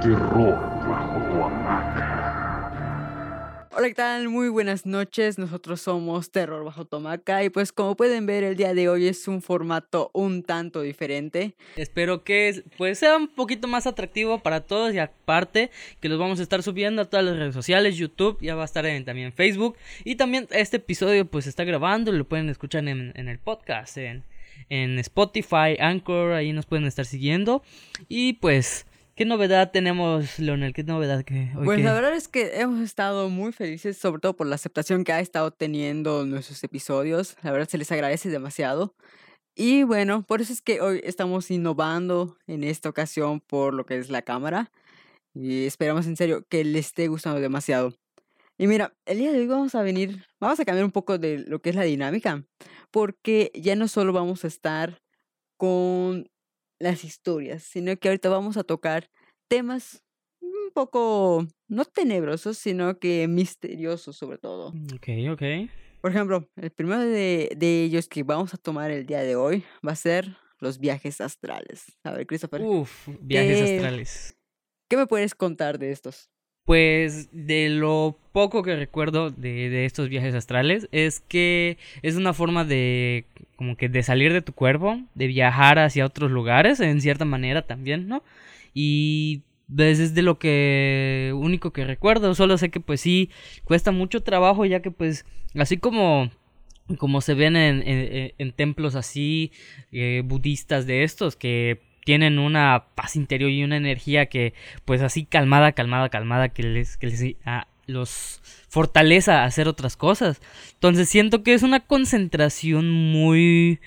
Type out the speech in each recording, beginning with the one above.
Terror bajo tu hamaca. Hola, ¿qué tal? Muy buenas noches. Nosotros somos Terror Bajo Tomaca y pues como pueden ver el día de hoy es un formato un tanto diferente. Espero que pues sea un poquito más atractivo para todos y aparte que los vamos a estar subiendo a todas las redes sociales, YouTube, ya va a estar en también Facebook y también este episodio pues se está grabando y lo pueden escuchar en, en el podcast, en, en Spotify, Anchor, ahí nos pueden estar siguiendo y pues... ¿Qué novedad tenemos, Leonel? ¿Qué novedad que hoy Pues qué? la verdad es que hemos estado muy felices, sobre todo por la aceptación que ha estado teniendo nuestros episodios. La verdad se les agradece demasiado. Y bueno, por eso es que hoy estamos innovando en esta ocasión por lo que es la cámara. Y esperamos en serio que les esté gustando demasiado. Y mira, el día de hoy vamos a venir, vamos a cambiar un poco de lo que es la dinámica, porque ya no solo vamos a estar con las historias, sino que ahorita vamos a tocar temas un poco, no tenebrosos, sino que misteriosos sobre todo. Ok, ok. Por ejemplo, el primero de, de ellos que vamos a tomar el día de hoy va a ser los viajes astrales. A ver, Christopher, Uf, viajes ¿Qué- astrales. ¿qué me puedes contar de estos? Pues de lo poco que recuerdo de, de estos viajes astrales es que es una forma de como que de salir de tu cuerpo, de viajar hacia otros lugares en cierta manera también, ¿no? Y es de lo que único que recuerdo, solo sé que pues sí cuesta mucho trabajo ya que pues así como como se ven en, en- templos así eh, budistas de estos que tienen una paz interior y una energía que pues así calmada, calmada, calmada que les, que les ah, los fortaleza a hacer otras cosas. Entonces siento que es una concentración muy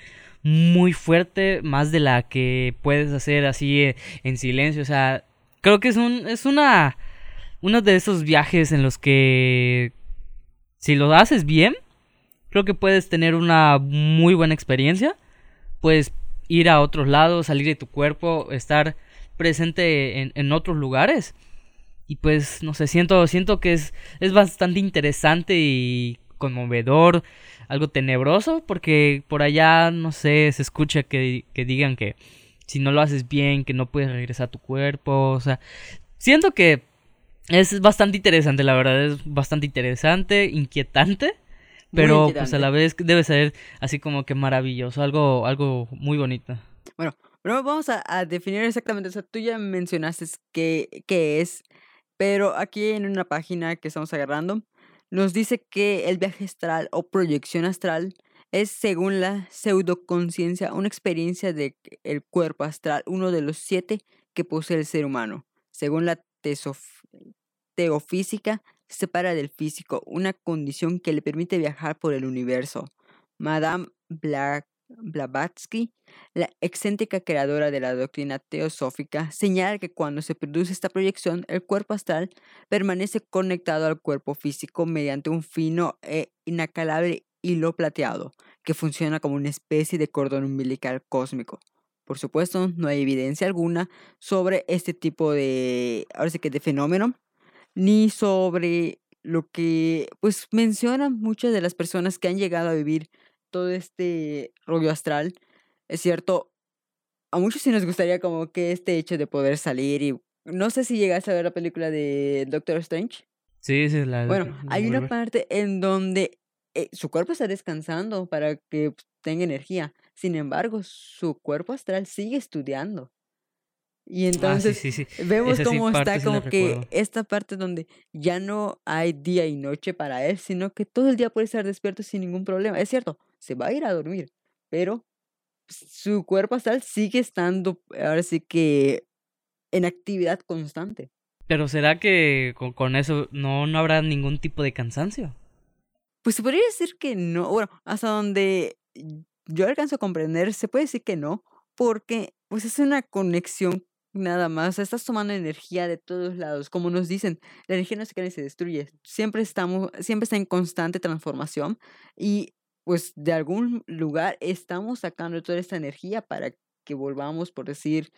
muy fuerte, más de la que puedes hacer así eh, en silencio, o sea, creo que es un es una uno de esos viajes en los que si lo haces bien, creo que puedes tener una muy buena experiencia. Puedes ir a otros lados, salir de tu cuerpo, estar presente en, en otros lugares. Y pues, no sé, siento, siento que es, es bastante interesante y conmovedor, algo tenebroso, porque por allá, no sé, se escucha que, que digan que si no lo haces bien, que no puedes regresar a tu cuerpo, o sea, siento que es bastante interesante, la verdad, es bastante interesante, inquietante. Pero pues a la vez debe ser así como que maravilloso, algo, algo muy bonito. Bueno, primero vamos a, a definir exactamente, o sea, tú ya mencionaste qué, qué es, pero aquí en una página que estamos agarrando, nos dice que el viaje astral o proyección astral es, según la pseudoconciencia, una experiencia del cuerpo astral, uno de los siete que posee el ser humano. Según la teofísica, se separa del físico, una condición que le permite viajar por el universo. Madame Bla- Blavatsky la excéntrica creadora de la doctrina teosófica señala que cuando se produce esta proyección, el cuerpo astral permanece conectado al cuerpo físico mediante un fino e inacalable hilo plateado, que funciona como una especie de cordón umbilical cósmico. Por supuesto, no hay evidencia alguna sobre este tipo de, ahora sí que de fenómeno, ni sobre lo que pues mencionan muchas de las personas que han llegado a vivir todo este rollo astral. Es cierto, a muchos sí nos gustaría como que este hecho de poder salir y no sé si llegaste a ver la película de Doctor Strange. Sí, sí, la Bueno, hay una parte en donde eh, su cuerpo está descansando para que pues, tenga energía. Sin embargo, su cuerpo astral sigue estudiando. Y Ah, sí, entonces sí, sí. vemos Esa cómo está como que recuerdo. esta parte donde ya no hay día y noche para él, sino que todo el día puede estar despierto sin ningún problema. Es cierto, se va a ir a dormir, pero su cuerpo astral sigue estando, ahora sí que en actividad constante. Pero ¿será que con, con eso no, no habrá ningún tipo de cansancio? Pues se podría decir que no, bueno, hasta donde yo alcanzo a comprender, se puede decir que no, porque pues es una conexión nada más, estás tomando energía de todos lados, como nos dicen, la energía no se crea ni se destruye, siempre estamos, siempre está en constante transformación y pues de algún lugar estamos sacando toda esta energía para que volvamos, por decir,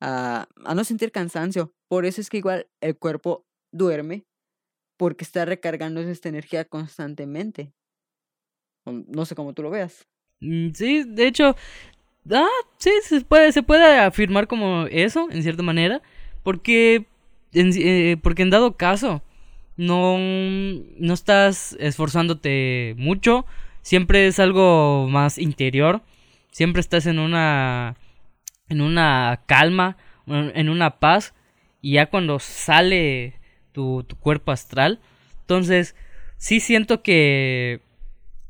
a no sentir cansancio. Por eso es que igual el cuerpo duerme porque está recargando esta energía constantemente. No sé cómo tú lo veas. Mm, Sí, de hecho, ah, sí, se puede, se puede afirmar como eso, en cierta manera, porque en- eh, porque en dado caso, no, no estás esforzándote mucho, siempre es algo más interior, siempre estás en una, en una calma, en una paz, y ya cuando sale tu, tu cuerpo astral, entonces sí siento que,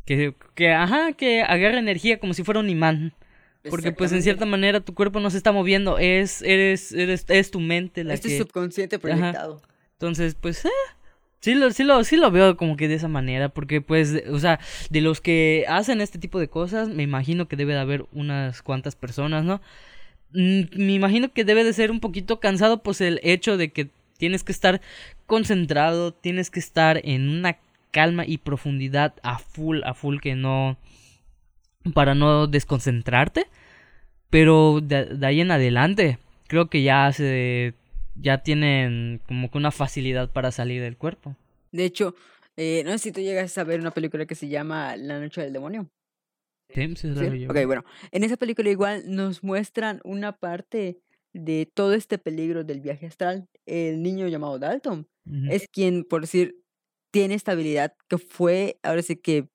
que, que, ajá, que agarra energía como si fuera un imán. Porque pues en cierta manera tu cuerpo no se está moviendo, es, eres, eres, es tu mente la Este que... subconsciente proyectado. Entonces, pues, eh, sí, lo, sí, lo, sí lo veo como que de esa manera, porque pues, o sea, de los que hacen este tipo de cosas, me imagino que debe de haber unas cuantas personas, ¿no? Mm, me imagino que debe de ser un poquito cansado, pues, el hecho de que tienes que estar concentrado, tienes que estar en una calma y profundidad a full, a full, que no... para no desconcentrarte. Pero de, de ahí en adelante, creo que ya se ya tienen como que una facilidad para salir del cuerpo. De hecho, eh, no sé si tú llegas a ver una película que se llama La Noche del Demonio. Sí, sí, ¿sí? Ok, bueno. En esa película igual nos muestran una parte de todo este peligro del viaje astral. El niño llamado Dalton es quien, por decir, tiene esta habilidad que fue, ahora sí que,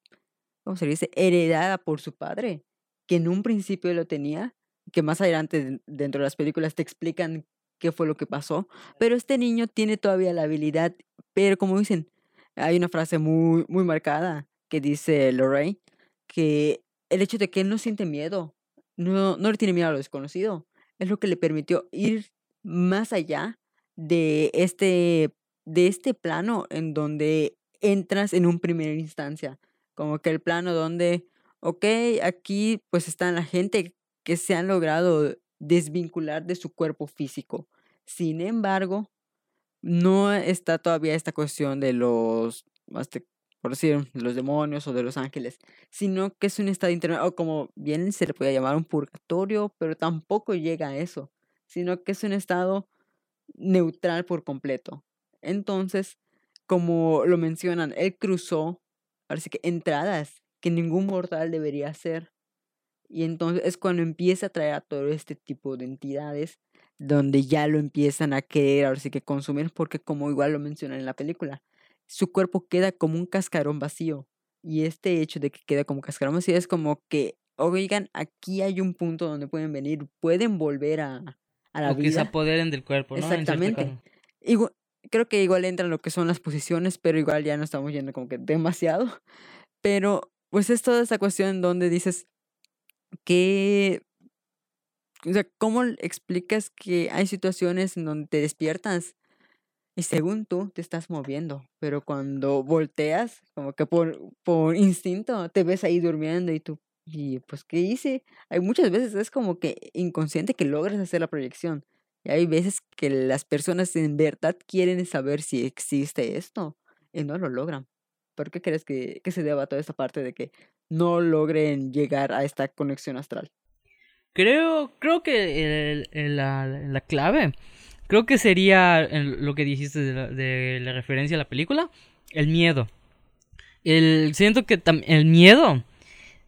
¿cómo se dice? Heredada por su padre, que en un principio lo tenía, que más adelante den- dentro de las películas te explican qué fue lo que pasó, pero este niño tiene todavía la habilidad, pero como dicen, hay una frase muy, muy marcada que dice Lorraine, que el hecho de que él no siente miedo, no, no le tiene miedo a lo desconocido, es lo que le permitió ir más allá de este, de este plano en donde entras en un primera instancia, como que el plano donde, ok, aquí pues está la gente que se han logrado desvincular de su cuerpo físico. Sin embargo, no está todavía esta cuestión de los, este, por decir, de los demonios o de los ángeles, sino que es un estado intermedio, o como bien se le puede llamar un purgatorio, pero tampoco llega a eso, sino que es un estado neutral por completo. Entonces, como lo mencionan, él cruzó, parece que entradas que ningún mortal debería hacer. Y entonces es cuando empieza a traer a todo este tipo de entidades donde ya lo empiezan a querer, ahora sí que consumir, porque como igual lo mencionan en la película, su cuerpo queda como un cascarón vacío. Y este hecho de que queda como cascarón vacío es como que, oigan, aquí hay un punto donde pueden venir, pueden volver a, a la Como que se vida. apoderen del cuerpo, Exactamente. caso. Igua- creo que igual entra en lo que son las posiciones, pero igual ya no estamos yendo como que demasiado. Pero pues es toda esa cuestión donde dices que, o sea, ¿cómo explicas que hay situaciones en donde te despiertas y según tú te estás moviendo, pero cuando volteas, como que por, por instinto, te ves ahí durmiendo y tú, y pues, ¿qué hice? Hay muchas veces es como que inconsciente que logras hacer la proyección. Y hay veces que las personas en verdad quieren saber si existe esto y no lo logran. ¿Por qué crees que, que se deba toda esta parte de que no logren llegar a esta conexión astral? Creo, creo que el- el- la, la clave, creo que sería lo que dijiste de la, de la referencia a la película, el miedo. El, siento que el miedo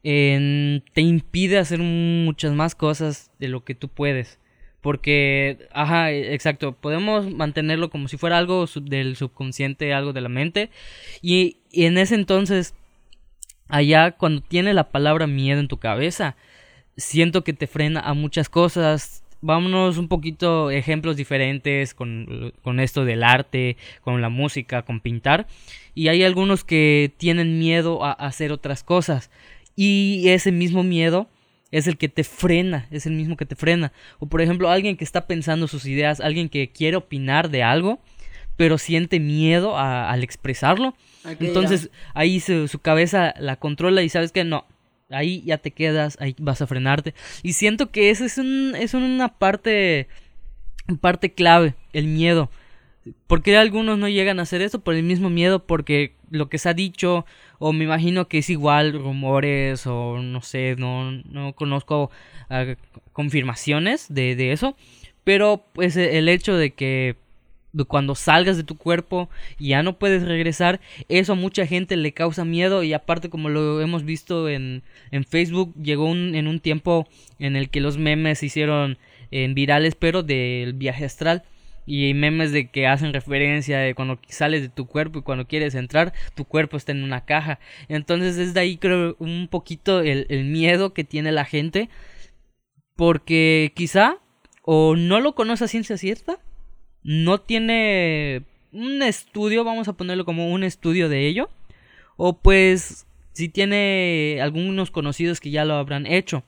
te impide hacer muchas más cosas de lo que tú puedes. Porque, ajá, e- exacto, podemos mantenerlo como si fuera algo del subconsciente, algo de la mente. Y, y en ese entonces, allá cuando tiene la palabra miedo en tu cabeza, siento que te frena a muchas cosas. Vámonos un poquito ejemplos diferentes con, con esto del arte, con la música, con pintar. Y hay algunos que tienen miedo a hacer otras cosas. Y ese mismo miedo es el que te frena, es el mismo que te frena. O por ejemplo, alguien que está pensando sus ideas, alguien que quiere opinar de algo, pero siente miedo a- al expresarlo. Entonces ahí su, su cabeza la controla y sabes que no, ahí ya te quedas, ahí vas a frenarte. Y siento que esa es, un, es una parte, parte clave, el miedo. ¿Por qué algunos no llegan a hacer eso? Por el mismo miedo, porque lo que se ha dicho, o me imagino que es igual rumores, o no sé, no, no conozco confirmaciones de, de eso. Pero pues el hecho de que cuando salgas de tu cuerpo y ya no puedes regresar, eso a mucha gente le causa miedo y aparte como lo hemos visto en, en Facebook, llegó un, en un tiempo en el que los memes se hicieron en virales, pero del viaje astral. y memes de que hacen referencia de cuando sales de tu cuerpo y cuando quieres entrar, tu cuerpo está en una caja. Entonces es de ahí creo un poquito el, el miedo que tiene la gente porque quizá o no lo conoce a ciencia cierta, no tiene un estudio, vamos a ponerlo como un estudio de ello, o pues si tiene algunos conocidos que ya lo habrán hecho.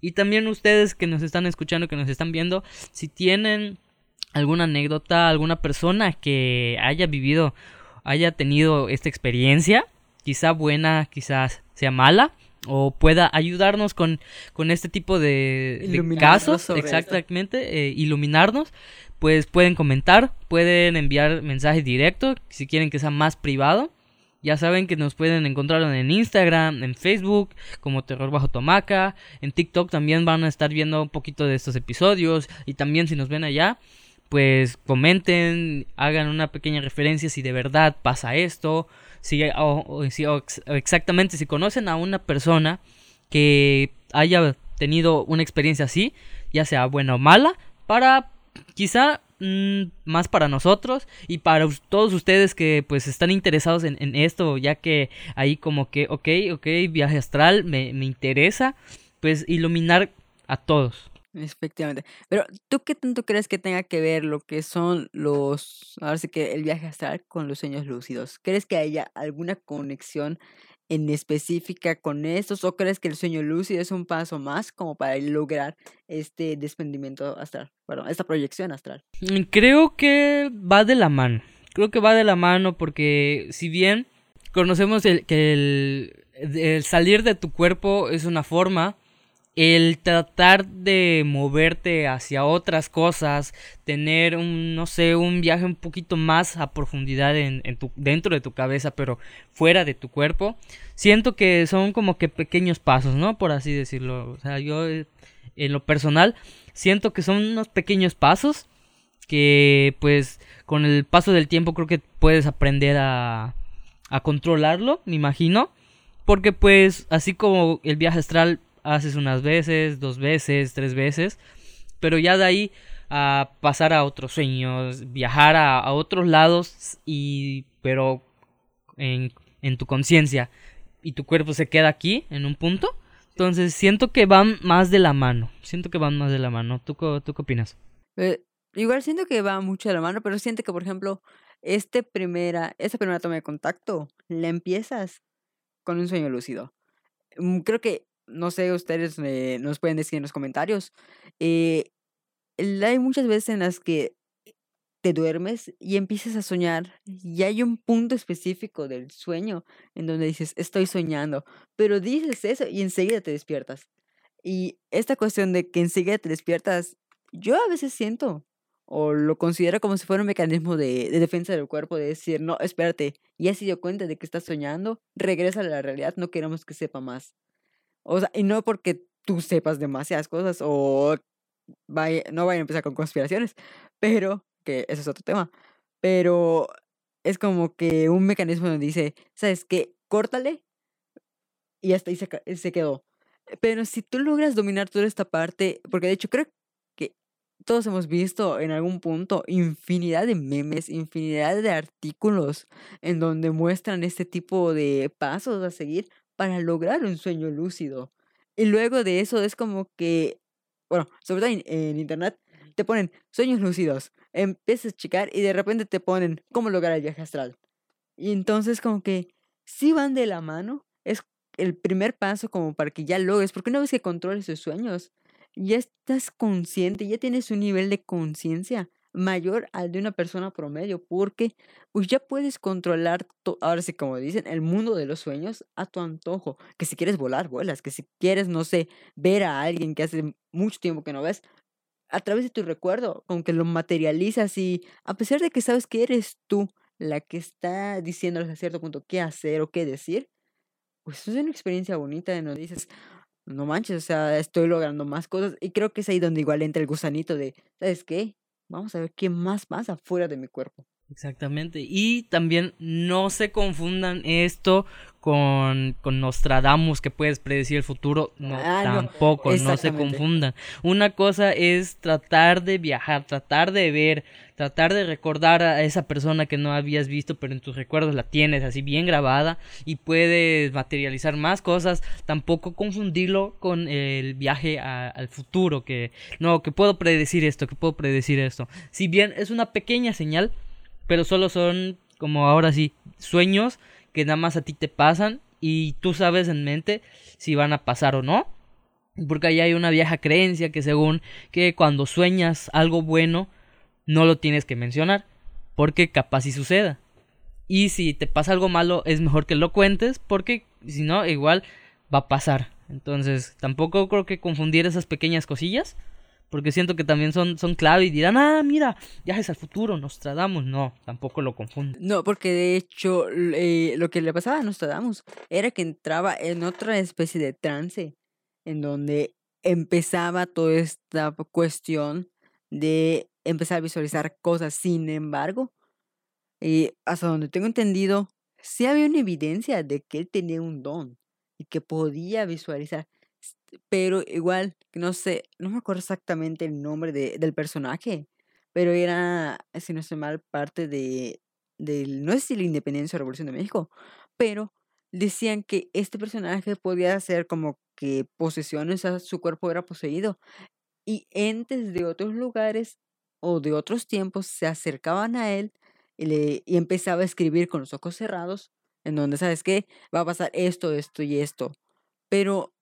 Y también ustedes que nos están escuchando, que nos están viendo, si tienen alguna anécdota, alguna persona que haya vivido, haya tenido esta experiencia, quizá buena, quizás sea mala, o pueda ayudarnos con, con este tipo de, de casos, exactamente, eh, iluminarnos, pues pueden comentar, pueden enviar mensaje directo, si quieren que sea más privado. Ya saben que nos pueden encontrar en Instagram, en Facebook, como Terror Bajo Tomaca. En TikTok también van a estar viendo un poquito de estos episodios. Y también si nos ven allá, pues comenten, hagan una pequeña referencia si de verdad pasa esto. Si, o, exactamente si conocen a una persona que haya tenido una experiencia así, ya sea buena o mala, para quizá mm, más para nosotros y para todos ustedes que pues están interesados en, esto, ya que ahí como que, ok, ok, viaje astral me, me interesa, pues iluminar a todos. Efectivamente. Pero, ¿tú qué tanto crees que tenga que ver lo que son los, ahora sí que el viaje astral con los sueños lúcidos? ¿Crees que haya alguna conexión en específica con estos o crees que el sueño lúcido es un paso más como para lograr este desprendimiento astral, perdón, esta proyección astral? Mm, creo que va de la mano. Creo que va de la mano porque si bien conocemos el, que el, el salir de tu cuerpo es una forma, el tratar de moverte hacia otras cosas, tener un, no sé, un viaje un poquito más a profundidad en, tu, dentro de tu cabeza, pero fuera de tu cuerpo, siento que son como que pequeños pasos, ¿no? Por así decirlo. O sea, yo eh, en lo personal siento que son unos pequeños pasos que pues con el paso del tiempo creo que puedes aprender a, a controlarlo, me imagino. Porque pues así como el viaje astral haces unas veces, dos veces, tres veces, pero ya de ahí a pasar a otros sueños, viajar a, otros lados y pero en, en tu conciencia y tu cuerpo se queda aquí en un punto. Entonces siento que van más de la mano. Siento que van más de la mano. ¿Tú, tú qué opinas? Eh, igual siento que va mucho de la mano, pero siento que, por ejemplo, este primera, esta primera toma de contacto la empiezas con un sueño lúcido. Mm, creo que no sé, ustedes nos pueden decir en los comentarios. Eh, hay muchas veces en las que te duermes y empiezas a soñar y hay un punto específico del sueño en donde dices, estoy soñando, pero dices eso y enseguida te despiertas. Y esta cuestión de que enseguida te despiertas, yo a veces siento o lo considero como si fuera un mecanismo de, de defensa del cuerpo, de decir, no, espérate, ya se dio cuenta de que estás soñando, regresa a la realidad, no queremos que sepa más. O sea, y no porque tú sepas demasiadas cosas o vaya, no vayan a empezar con conspiraciones, pero, que ese es otro tema, pero es como que un mecanismo donde dice, ¿sabes qué? Córtale y hasta ahí se, se quedó. Pero si tú logras dominar toda esta parte, porque de hecho creo que todos hemos visto en algún punto infinidad de memes, infinidad de artículos en donde muestran este tipo de pasos a seguir para lograr un sueño lúcido. Y luego de eso es como que, bueno, sobre todo en, internet, te ponen sueños lúcidos, empiezas a checar y de repente te ponen cómo lograr el viaje astral. Y entonces como que si van de la mano, es el primer paso como para que ya logres, porque una vez que controles tus sueños, ya estás consciente, ya tienes un nivel de conciencia mayor al de una persona promedio, porque pues ya puedes controlar, ahora sí como dicen, el mundo de los sueños a tu antojo, que si quieres volar, vuelas, que si quieres, no sé, ver a alguien que hace mucho tiempo que no ves, a través de tu recuerdo, como que lo materializas y a pesar de que sabes que eres tú la que está diciéndoles a cierto punto qué hacer o qué decir, pues es una experiencia bonita, no dices, no manches, o sea, estoy logrando más cosas y creo que es ahí donde igual entra el gusanito de, ¿sabes qué? Vamos a ver qué más pasa fuera de mi cuerpo. Exactamente. Y también no se confundan esto con, con Nostradamus que puedes predecir el futuro. No, Ah, tampoco, no se confundan. Una cosa es tratar de viajar, tratar de ver, tratar de recordar a esa persona que no habías visto, pero en tus recuerdos la tienes así bien grabada y puedes materializar más cosas. Tampoco confundirlo con el viaje a- al futuro, que no, que puedo predecir esto, que puedo predecir esto. Si bien es una pequeña señal, pero solo son como ahora sí sueños que nada más a ti te pasan y tú sabes en mente si van a pasar o no. Porque ahí hay una vieja creencia que según que cuando sueñas algo bueno no lo tienes que mencionar porque capaz si suceda. Y si te pasa algo malo es mejor que lo cuentes porque si no igual va a pasar. Entonces tampoco creo que confundir esas pequeñas cosillas porque siento que también son, son clave y dirán, ah, mira, viajes al futuro, Nostradamus. No, tampoco lo confunden. No, porque de hecho eh, lo que le pasaba a Nostradamus era que entraba en otra especie de trance, en donde empezaba toda esta cuestión de empezar a visualizar cosas. Sin embargo, eh, hasta donde tengo entendido, sí había una evidencia de que él tenía un don y que podía visualizar. Pero igual, no sé, no me acuerdo exactamente el nombre de- del personaje, pero era, si no estoy mal, parte de, del, no sé si la independencia o revolución de México, pero decían que este personaje podía hacer como que posesiones, a su cuerpo era poseído y entes de otros lugares o de otros tiempos se acercaban a él y, le, y empezaba a escribir con los ojos cerrados, en donde, ¿sabes qué? Va a pasar esto, esto y esto. Pero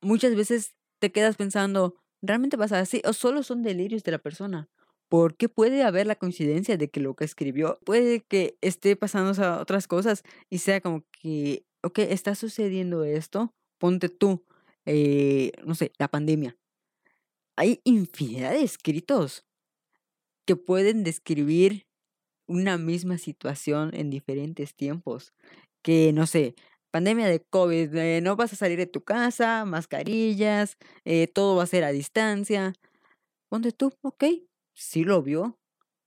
muchas veces te quedas pensando, ¿realmente pasa así? ¿O solo son delirios de la persona? Porque puede haber la coincidencia de que lo que escribió puede que esté pasando otras cosas y sea como que, ok, está sucediendo esto, ponte tú, eh, no sé, la pandemia. Hay infinidad de escritos que pueden describir una misma situación en diferentes tiempos. Que, no sé, pandemia de COVID, eh, no vas a salir de tu casa, mascarillas, eh, todo va a ser a distancia. Ponte tú, ok, sí lo vio.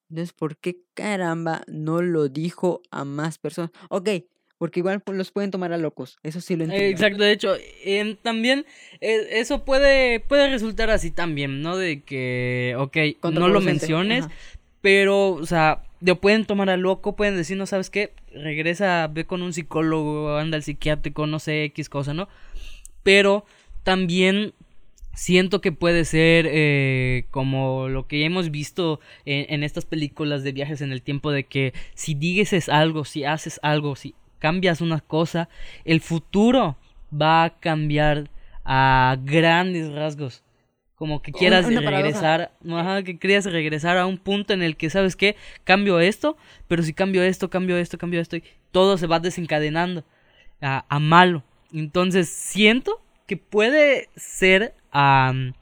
Entonces, ¿por qué caramba no lo dijo a más personas? Ok, porque igual los pueden tomar a locos, eso sí lo entiendo. Exacto, de hecho, también eh, eso puede, puede resultar así también, ¿no? De que, ok, no lo menciones, ajá. pero, o sea, lo pueden tomar a loco, pueden decir, no sabes qué, regresa, ve con un psicólogo, anda al psiquiátrico, no sé, X cosa, ¿no? Pero también siento que puede ser eh, como lo que hemos visto en, en estas películas de viajes en el tiempo, de que si dices algo, si haces algo, si cambias una cosa, el futuro va a cambiar a grandes rasgos. Como que Un- quieras una paradoja. regresar, ajá, que quieras regresar a un punto en el que, ¿sabes qué? Cambio esto, pero si cambio esto, cambio esto, cambio esto, y todo se va desencadenando a, a malo. Entonces siento que puede ser am,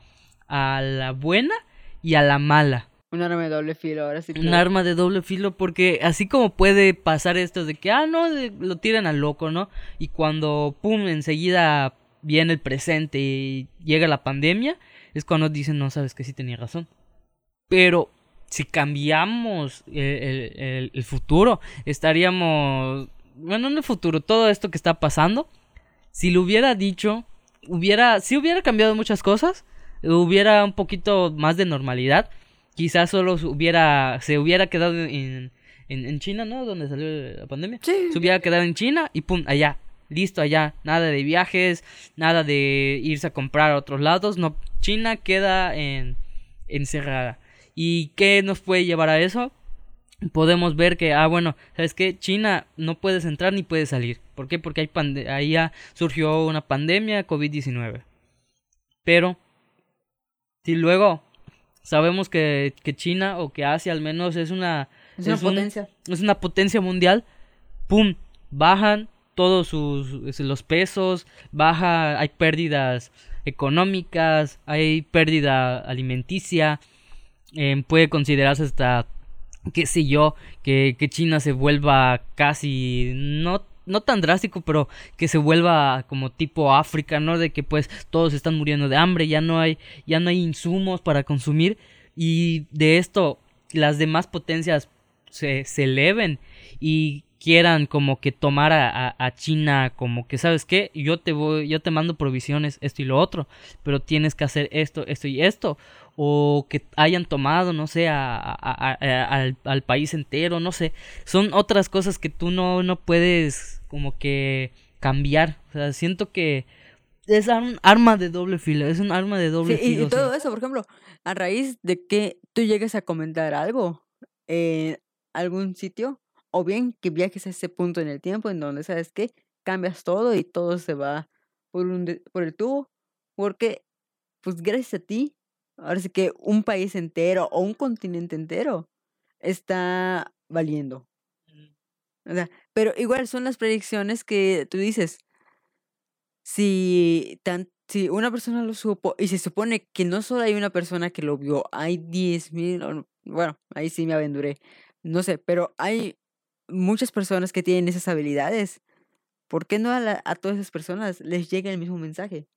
a la buena y a la mala. Un arma de doble filo, ahora sí. Un claro. arma de doble filo porque así como puede pasar esto de que, ah, no, de- lo tiran al loco, ¿no? Y cuando, pum, enseguida viene el presente y llega la pandemia, es cuando dicen, no, sabes que sí tenía razón. Pero si cambiamos el, el- el- el futuro, estaríamos, bueno, en el futuro, todo esto que está pasando, si lo hubiera dicho, hubiera, si hubiera cambiado muchas cosas, hubiera un poquito más de normalidad, quizás solo se hubiera, se hubiera quedado en, en, en China, ¿no? Donde salió la pandemia. Sí. Se hubiera quedado en China y pum, allá, listo allá, nada de viajes, nada de irse a comprar a otros lados, no, China queda en, encerrada. ¿Y qué nos puede llevar a eso? Podemos ver que, ah, bueno, ¿sabes qué? China no puedes entrar ni puedes salir. ¿Por qué? Porque hay pande- ahí ya surgió una pandemia COVID-19. Pero, si luego sabemos que, que China o que Asia al menos es una, Es una es un- potencia. es una potencia mundial, ¡pum! Bajan todos sus los pesos, baja, hay pérdidas económicas, hay pérdida alimenticia, em, puede considerarse hasta, qué sé yo, que, que China se vuelva casi, no, no tan drástico, pero que se vuelva como tipo África, ¿no? De que pues todos están muriendo de hambre, ya no hay, ya no hay insumos para consumir y de esto las demás potencias se, se eleven y quieran como que tomar a, a, China como que sabes qué yo te voy yo te mando provisiones esto y lo otro pero tienes que hacer esto esto y esto. O que hayan tomado no sé a, al, al, país entero no sé. Son otras cosas que tú no no puedes como que cambiar. O sea siento que es un arma de doble filo, es un arma de doble filo. Y, todo eso, por ejemplo, a raíz de que tú llegues a comentar algo en algún sitio, o bien que viajes a ese punto en el tiempo en donde, ¿sabes que Cambias todo y todo se va por, un por el tubo, porque, pues gracias a ti, ahora sí que un país entero o un continente entero está valiendo. O sea, pero igual son las predicciones que tú dices, si, tan, si una persona lo supo y se supone que no solo hay una persona que lo vio, hay 10.000, bueno, ahí sí me aventuré, no sé, pero hay muchas personas que tienen esas habilidades. ¿Por qué no a, a todas esas personas les llega el mismo mensaje?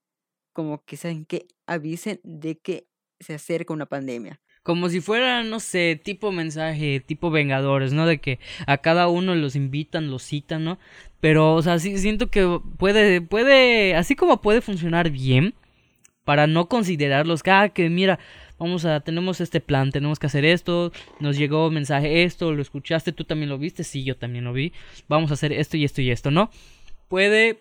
Como que saben que avisen de que se acerca una pandemia. Como si fuera, no sé, tipo mensaje, tipo Vengadores, ¿no? De que a cada uno los invitan, los citan, ¿no? Pero, o sea, sí siento que puede, puede, así como puede funcionar bien, para no considerarlos, ah, que mira, vamos a, tenemos este plan, tenemos que hacer esto, nos llegó mensaje esto, lo escuchaste, tú también lo viste, sí, yo también lo vi, vamos a hacer esto y esto y esto, ¿no? Puede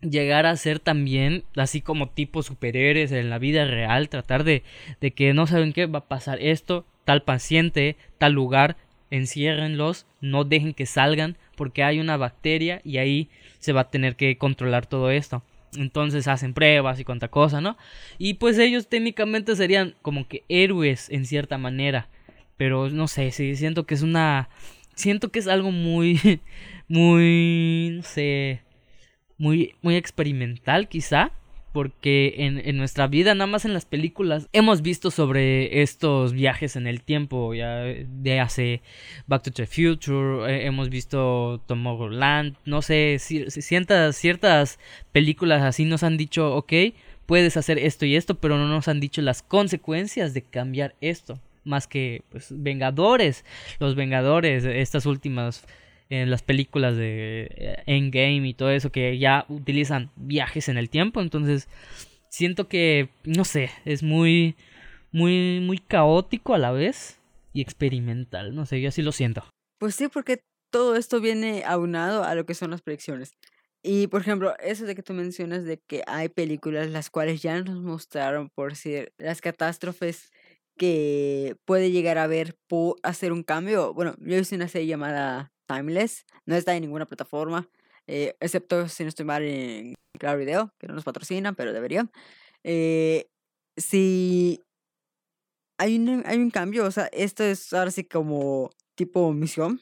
llegar a ser también así como tipo superhéroes en la vida real, tratar de, de que no saben qué va a pasar esto, tal paciente, tal lugar, enciérrenlos, no dejen que salgan porque hay una bacteria y ahí se va a tener que controlar todo esto. Entonces hacen pruebas y cuanta cosa, ¿no? Y pues ellos técnicamente serían como que héroes en cierta manera. Pero no sé, sí, siento que es una... Siento que es algo muy... Muy... No sé muy, muy experimental quizá, porque en, en, nuestra vida, nada más en las películas, hemos visto sobre estos viajes en el tiempo, ya de hace Back to the Future, eh, hemos visto Tomorrowland, no sé, si, ciertas, ciertas películas así nos han dicho, ok, puedes hacer esto y esto, pero no nos han dicho las consecuencias de cambiar esto, más que pues, Vengadores, los Vengadores, estas últimas en las películas de eh, Endgame y todo eso que ya utilizan viajes en el tiempo. Entonces, siento que, no sé, es muy, muy, muy caótico a la vez y experimental. No sé, yo así lo siento. Pues sí, porque todo esto viene aunado a lo que son las predicciones. Y por ejemplo, eso de que tú mencionas de que hay películas las cuales ya nos mostraron por ser las catástrofes que puede llegar a ver por hacer un cambio. Bueno, yo hice una serie llamada Timeless. No está en ninguna plataforma, eh, excepto si no estoy mal en Claro Video, que no nos patrocinan, pero deberían. Eh, si hay un, hay un cambio, o sea, esto es ahora sí como tipo misión,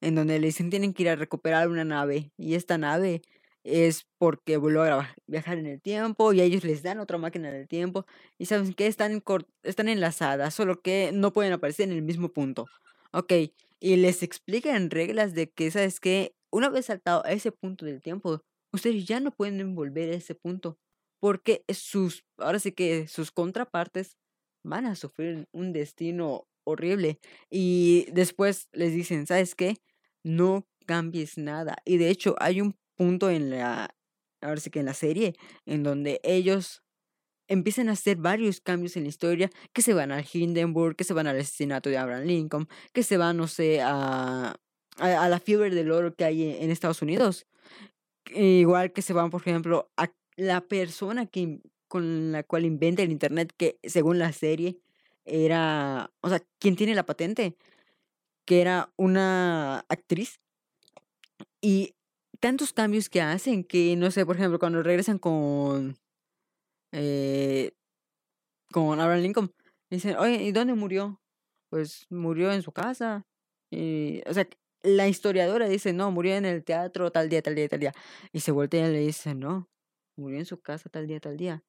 en donde le dicen tienen que ir a recuperar una nave, y esta nave es porque volvió a viajar en el tiempo y ellos les dan otra máquina del tiempo y saben que están, están enlazadas, solo que no pueden aparecer en el mismo punto. Ok, y les explican reglas de que, ¿sabes que Una vez saltado a ese punto del tiempo, ustedes ya no pueden volver a ese punto, porque sus, ahora sí que sus contrapartes van a sufrir un destino horrible. Y después les dicen, ¿sabes qué? No cambies nada. Y de hecho hay un punto en la, ahora sí que en la serie, en donde ellos empiezan a hacer varios cambios en la historia, que se van al Hindenburg, que se van al asesinato de Abraham Lincoln, que se van, no sé, a, a, la fiebre del oro que hay en Estados Unidos. Igual que se van, por ejemplo, a la persona que, con la cual inventa el Internet, que según la serie era, o sea, quien tiene la patente, que era una actriz. Y tantos cambios que hacen que, no sé, por ejemplo, cuando regresan con eh, con Abraham Lincoln. Dicen, oye, ¿y dónde murió? Pues murió en su casa. Y, o sea, la historiadora dice, no, murió en el teatro tal día, tal día, tal día. Y se voltea y le dice, no, murió en su casa tal día, tal día.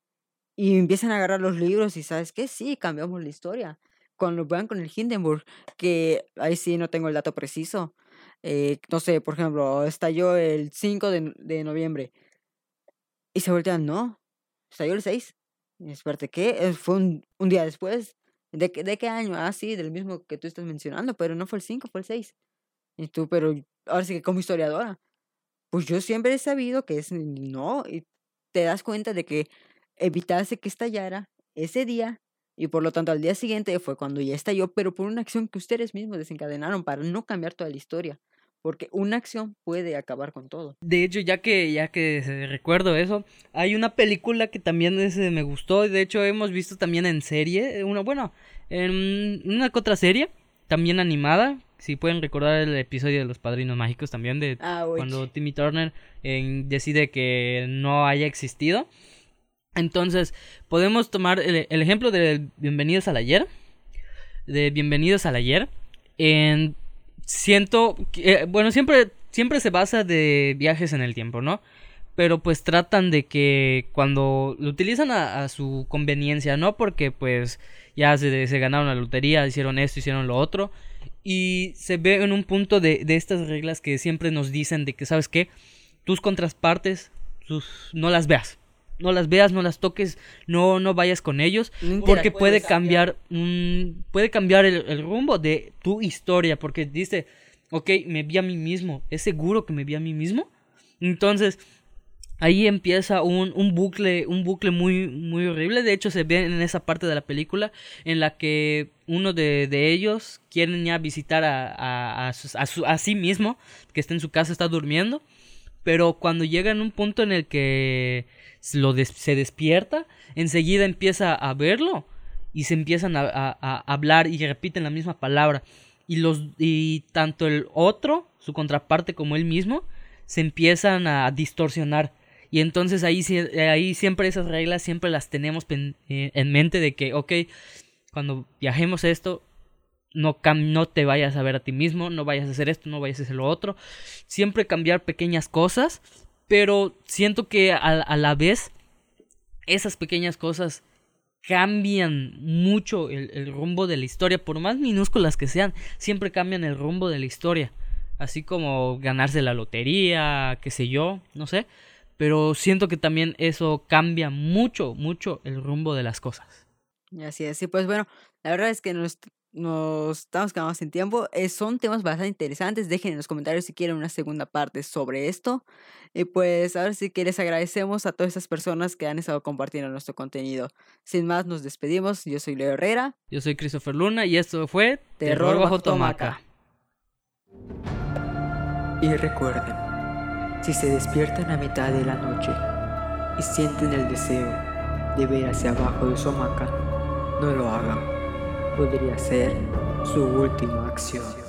Y empiezan a agarrar los libros y sabes que sí, cambiamos la historia. Cuando vean con el Hindenburg, que ahí sí no tengo el dato preciso. Eh, no sé, por ejemplo, estalló el 5 de, de noviembre. Y se voltean, no, Estalló el 6. Y espérate, ¿qué? Fue un, un día después. ¿De, ¿De qué año? Ah, sí, del mismo que tú estás mencionando, pero no fue el 5, fue el 6. Y tú, pero ahora sí que como historiadora, pues yo siempre he sabido que es no, y te das cuenta de que evitase que estallara ese día y por lo tanto al día siguiente fue cuando ya estalló, pero por una acción que ustedes mismos desencadenaron para no cambiar toda la historia, porque una acción puede acabar con todo. De hecho, ya que, ya que recuerdo eso, hay una película que también ese me gustó. De hecho, hemos visto también en serie, eh, una, bueno, en una otra serie, también animada. Si pueden recordar el episodio de Los Padrinos Mágicos también, de Ah, cuando Timmy Turner eh, decide que no haya existido. Entonces, podemos tomar el, el ejemplo de Bienvenidos al Ayer. De Bienvenidos al Ayer. En, siento que, bueno, siempre, siempre se basa de viajes en el tiempo, ¿no? Pero pues tratan de que cuando lo utilizan a, su conveniencia, ¿no? Porque pues ya se, ganaron la lotería, hicieron esto, hicieron lo otro. Y se ve en un punto de, de estas reglas que siempre nos dicen de que, ¿sabes qué? Tus contrapartes, tus, no las veas. No las veas, no las toques, no, no vayas con ellos. No Porque puede cambiar, un- puede cambiar el, el rumbo de tu historia. Porque dice, ok, me vi a mí mismo. ¿Es seguro que me vi a mí mismo? Entonces, ahí empieza un, un bucle, un bucle muy, muy horrible. De hecho, se ve en esa parte de la película en la que uno de, de ellos quieren ya visitar a, a, a sus- a su- a sí mismo, que está en su casa, está durmiendo. Pero cuando llega en un punto en el que lo se despierta, enseguida empieza a verlo y se empiezan a, hablar y repiten la misma palabra. Y, los, y tanto el otro, su contraparte, como él mismo, se empiezan a distorsionar. Y entonces ahí, sí- ahí siempre esas reglas siempre las tenemos eh, en mente de que, ok, cuando viajemos esto, no, cam- no te vayas a ver a ti mismo, no vayas a hacer esto, no vayas a hacer lo otro. Siempre cambiar pequeñas cosas, pero siento que a, a la vez esas pequeñas cosas cambian mucho el, el rumbo de la historia, por más minúsculas que sean, siempre cambian el rumbo de la historia. Así como ganarse la lotería, qué sé yo, no sé. Pero siento que también eso cambia mucho, mucho el rumbo de las cosas. Así es. Y pues bueno, la verdad es que nos, nos estamos quedando sin tiempo. Eh, son temas bastante interesantes. Dejen en los comentarios si quieren una segunda parte sobre esto. Y pues ahora sí que les agradecemos a todas esas personas que han estado compartiendo nuestro contenido. Sin más, nos despedimos. Yo soy Leo Herrera. Yo soy Christopher Luna y esto fue Terror bajo Tomaca. Y recuerden, si se despiertan a mitad de la noche y sienten el deseo de ver hacia abajo de su hamaca, no lo hagan. Podría ser su última acción.